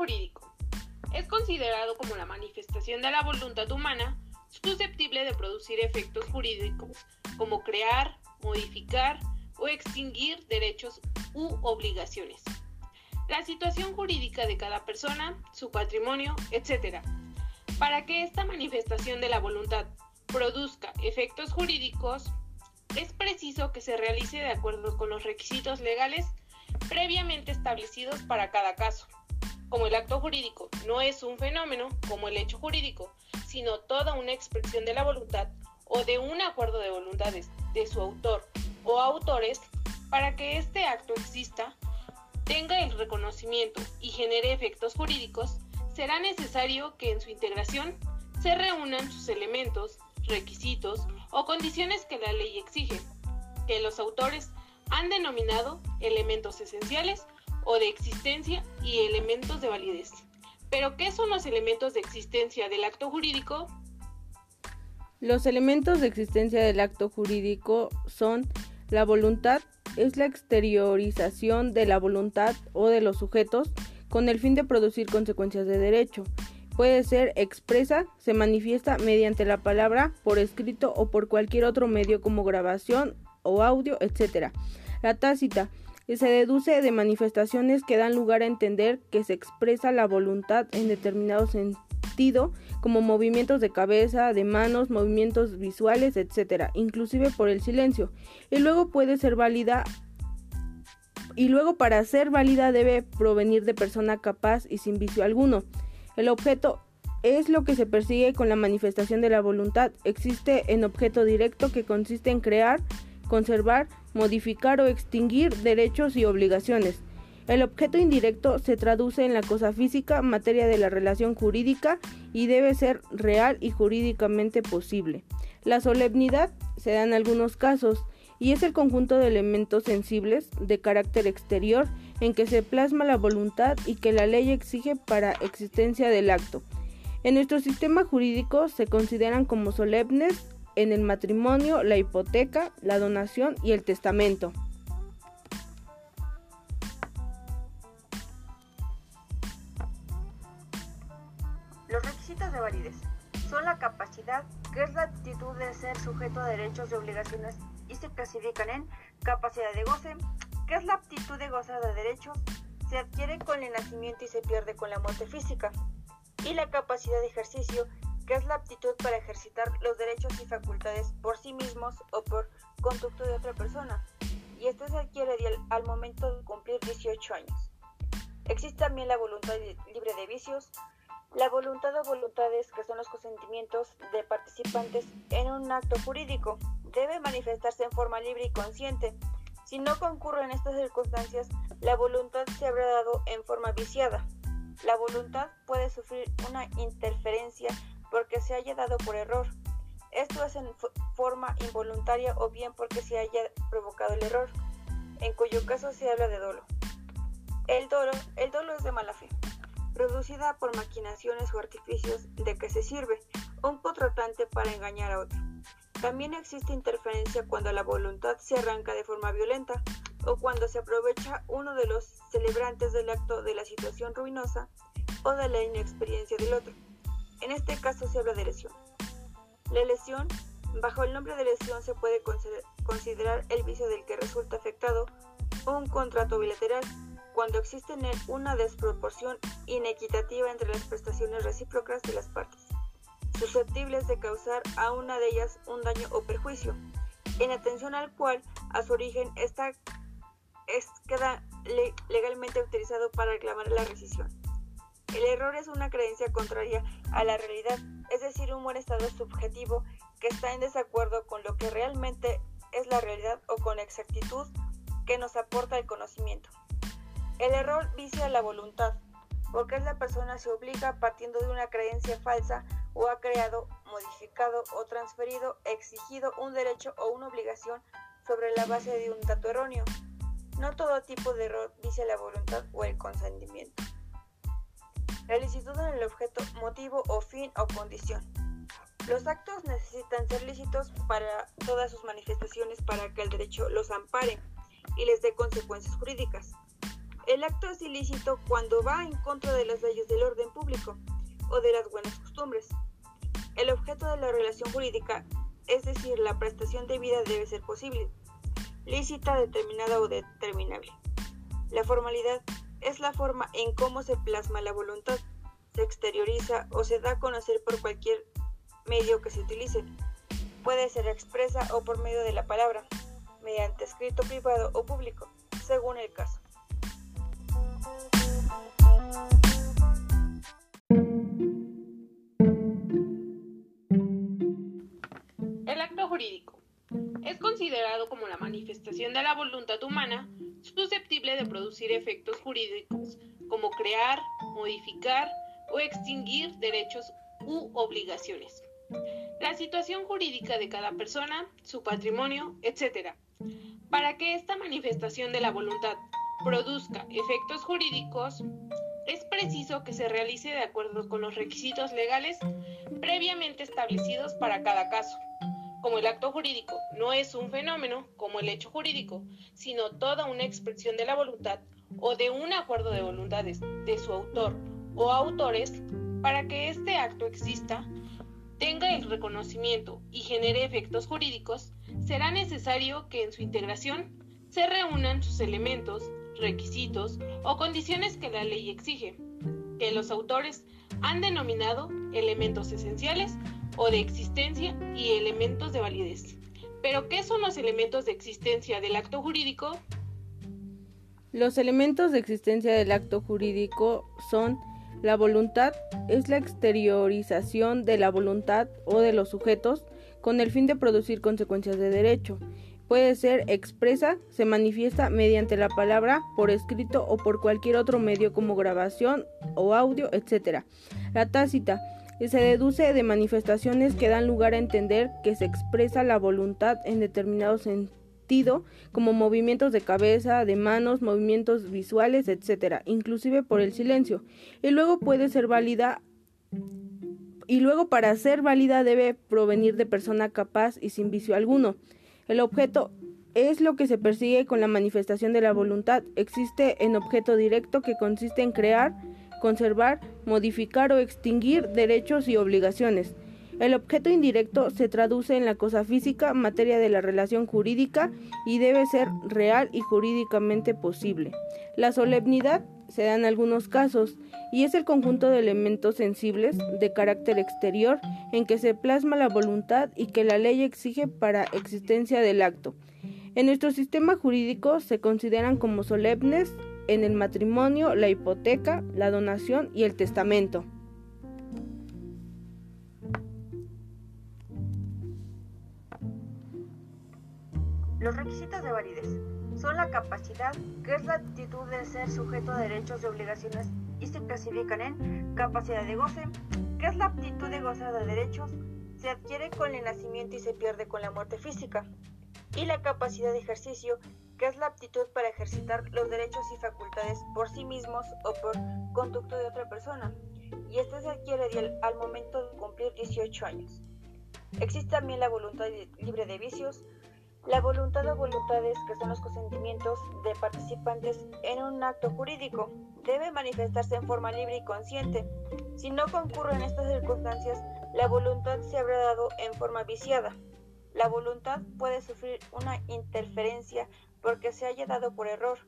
jurídico. Es considerado como la manifestación de la voluntad humana susceptible de producir efectos jurídicos como crear, modificar o extinguir derechos u obligaciones. La situación jurídica de cada persona, su patrimonio, etc. Para que esta manifestación de la voluntad produzca efectos jurídicos, es preciso que se realice de acuerdo con los requisitos legales previamente establecidos para cada caso. Como el acto jurídico no es un fenómeno como el hecho jurídico, sino toda una expresión de la voluntad o de un acuerdo de voluntades de su autor o autores, para que este acto exista, tenga el reconocimiento y genere efectos jurídicos, será necesario que en su integración se reúnan sus elementos, requisitos o condiciones que la ley exige, que los autores han denominado elementos esenciales o de existencia y elementos de validez. Pero, ¿qué son los elementos de existencia del acto jurídico? Los elementos de existencia del acto jurídico son la voluntad, es la exteriorización de la voluntad o de los sujetos con el fin de producir consecuencias de derecho. Puede ser expresa, se manifiesta mediante la palabra, por escrito o por cualquier otro medio como grabación o audio, etc. La tácita se deduce de manifestaciones que dan lugar a entender que se expresa la voluntad en determinado sentido, como movimientos de cabeza, de manos, movimientos visuales, etc., inclusive por el silencio. Y luego puede ser válida y luego para ser válida debe provenir de persona capaz y sin vicio alguno. El objeto es lo que se persigue con la manifestación de la voluntad. Existe en objeto directo que consiste en crear, conservar, modificar o extinguir derechos y obligaciones. El objeto indirecto se traduce en la cosa física, materia de la relación jurídica y debe ser real y jurídicamente posible. La solemnidad se da en algunos casos y es el conjunto de elementos sensibles de carácter exterior en que se plasma la voluntad y que la ley exige para existencia del acto. En nuestro sistema jurídico se consideran como solemnes en el matrimonio, la hipoteca, la donación y el testamento. Los requisitos de validez son la capacidad, que es la actitud de ser sujeto de derechos y obligaciones y se clasifican en capacidad de goce, que es la aptitud de gozar de derechos, se adquiere con el nacimiento y se pierde con la muerte física, y la capacidad de ejercicio, que es la aptitud para ejercitar los derechos y facultades por sí mismos o por conducto de otra persona, y este se adquiere al momento de cumplir 18 años. Existe también la voluntad libre de vicios, la voluntad o voluntades, que son los consentimientos de participantes en un acto jurídico, debe manifestarse en forma libre y consciente. Si no concurre en estas circunstancias, la voluntad se habrá dado en forma viciada. La voluntad puede sufrir una interferencia porque se haya dado por error. Esto es en forma involuntaria o bien porque se haya provocado el error, en cuyo caso se habla de dolo. El dolo, el dolo es de mala fe, producida por maquinaciones o artificios de que se sirve un contratante para engañar a otro. También existe interferencia cuando la voluntad se arranca de forma violenta o cuando se aprovecha uno de los celebrantes del acto de la situación ruinosa o de la inexperiencia del otro. En este caso se habla de lesión. La lesión, bajo el nombre de lesión, se puede considerar el vicio del que resulta afectado un contrato bilateral cuando existe en él una desproporción inequitativa entre las prestaciones recíprocas de las partes, susceptibles de causar a una de ellas un daño o perjuicio, en atención al cual a su origen es, queda legalmente utilizado para reclamar la rescisión. El error es una creencia contraria a la realidad, es decir, un buen estado subjetivo que está en desacuerdo con lo que realmente es la realidad o con la exactitud que nos aporta el conocimiento. El error vicia la voluntad, porque es la persona se obliga partiendo de una creencia falsa o ha creado, modificado o transferido, exigido un derecho o una obligación sobre la base de un dato erróneo. No todo tipo de error vicia la voluntad o el consentimiento. La licitud en el objeto, motivo o fin o condición. Los actos necesitan ser lícitos para todas sus manifestaciones para que el derecho los ampare y les dé consecuencias jurídicas. El acto es ilícito cuando va en contra de las leyes del orden público o de las buenas costumbres. El objeto de la relación jurídica, es decir, la prestación de vida debe ser posible, lícita, determinada o determinable. La formalidad es la forma en cómo se plasma la voluntad, se exterioriza o se da a conocer por cualquier medio que se utilice. Puede ser expresa o por medio de la palabra, mediante escrito privado o público, según el caso. El acto jurídico es considerado como la manifestación de la voluntad humana susceptible de producir efectos jurídicos como crear, modificar o extinguir derechos u obligaciones. La situación jurídica de cada persona, su patrimonio, etc. Para que esta manifestación de la voluntad produzca efectos jurídicos, es preciso que se realice de acuerdo con los requisitos legales previamente establecidos para cada caso. Como el acto jurídico no es un fenómeno como el hecho jurídico, sino toda una expresión de la voluntad o de un acuerdo de voluntades de su autor o autores, para que este acto exista, tenga el reconocimiento y genere efectos jurídicos, será necesario que en su integración se reúnan sus elementos, requisitos o condiciones que la ley exige, que los autores han denominado elementos esenciales o de existencia y elementos de validez. Pero, ¿qué son los elementos de existencia del acto jurídico? Los elementos de existencia del acto jurídico son la voluntad, es la exteriorización de la voluntad o de los sujetos con el fin de producir consecuencias de derecho. Puede ser expresa, se manifiesta mediante la palabra, por escrito o por cualquier otro medio como grabación o audio, etc. La tácita se deduce de manifestaciones que dan lugar a entender que se expresa la voluntad en determinado sentido, como movimientos de cabeza, de manos, movimientos visuales, etc., inclusive por el silencio. Y luego puede ser válida y luego para ser válida debe provenir de persona capaz y sin vicio alguno. El objeto es lo que se persigue con la manifestación de la voluntad. Existe en objeto directo que consiste en crear, conservar, modificar o extinguir derechos y obligaciones. El objeto indirecto se traduce en la cosa física, materia de la relación jurídica y debe ser real y jurídicamente posible. La solemnidad se da en algunos casos y es el conjunto de elementos sensibles de carácter exterior en que se plasma la voluntad y que la ley exige para existencia del acto. En nuestro sistema jurídico se consideran como solemnes en el matrimonio, la hipoteca, la donación y el testamento. Los requisitos de validez son la capacidad, que es la actitud de ser sujeto de derechos y obligaciones y se clasifican en capacidad de goce, que es la aptitud de gozar de derechos, se adquiere con el nacimiento y se pierde con la muerte física, y la capacidad de ejercicio, que es la aptitud para ejercitar los derechos y facultades por sí mismos o por conducto de otra persona, y esta se adquiere al momento de cumplir 18 años. Existe también la voluntad libre de vicios, la voluntad o voluntades, que son los consentimientos de participantes en un acto jurídico, debe manifestarse en forma libre y consciente. Si no concurren estas circunstancias, la voluntad se habrá dado en forma viciada. La voluntad puede sufrir una interferencia porque se haya dado por error.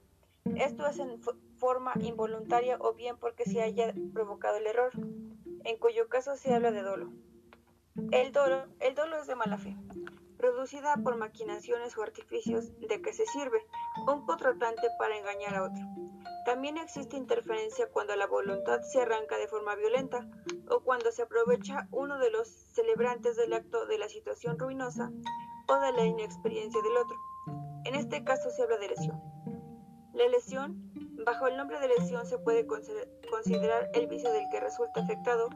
Esto es en forma involuntaria o bien porque se haya provocado el error, en cuyo caso se habla de dolo. El dolo, el dolo es de mala fe producida por maquinaciones o artificios de que se sirve un contratante para engañar a otro. También existe interferencia cuando la voluntad se arranca de forma violenta o cuando se aprovecha uno de los celebrantes del acto de la situación ruinosa o de la inexperiencia del otro. En este caso se habla de lesión. La lesión, bajo el nombre de lesión, se puede considerar el vicio del que resulta afectado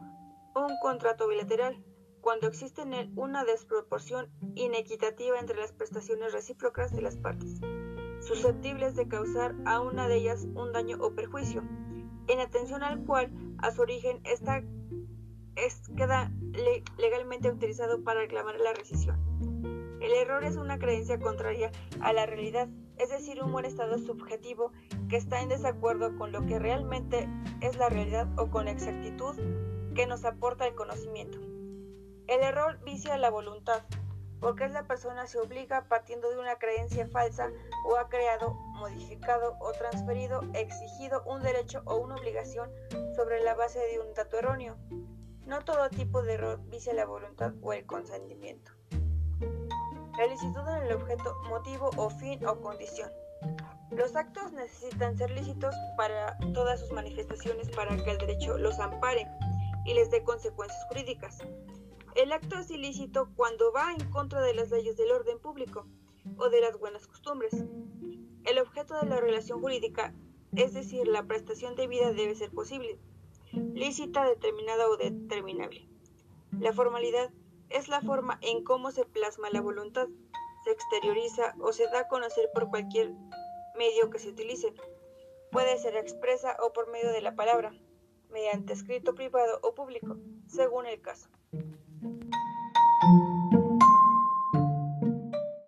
un contrato bilateral cuando existe en él una desproporción inequitativa entre las prestaciones recíprocas de las partes, susceptibles de causar a una de ellas un daño o perjuicio, en atención al cual a su origen está, es, queda legalmente autorizado para reclamar la rescisión. El error es una creencia contraria a la realidad, es decir, un buen estado subjetivo que está en desacuerdo con lo que realmente es la realidad o con la exactitud que nos aporta el conocimiento. El error vicia la voluntad, porque es la persona se obliga partiendo de una creencia falsa o ha creado, modificado o transferido, exigido un derecho o una obligación sobre la base de un dato erróneo. No todo tipo de error vicia la voluntad o el consentimiento. Licitud en el objeto, motivo o fin o condición. Los actos necesitan ser lícitos para todas sus manifestaciones para que el derecho los ampare y les dé consecuencias jurídicas. El acto es ilícito cuando va en contra de las leyes del orden público o de las buenas costumbres. El objeto de la relación jurídica, es decir, la prestación de vida debe ser posible, lícita, determinada o determinable. La formalidad es la forma en cómo se plasma la voluntad, se exterioriza o se da a conocer por cualquier medio que se utilice. Puede ser expresa o por medio de la palabra, mediante escrito privado o público, según el caso.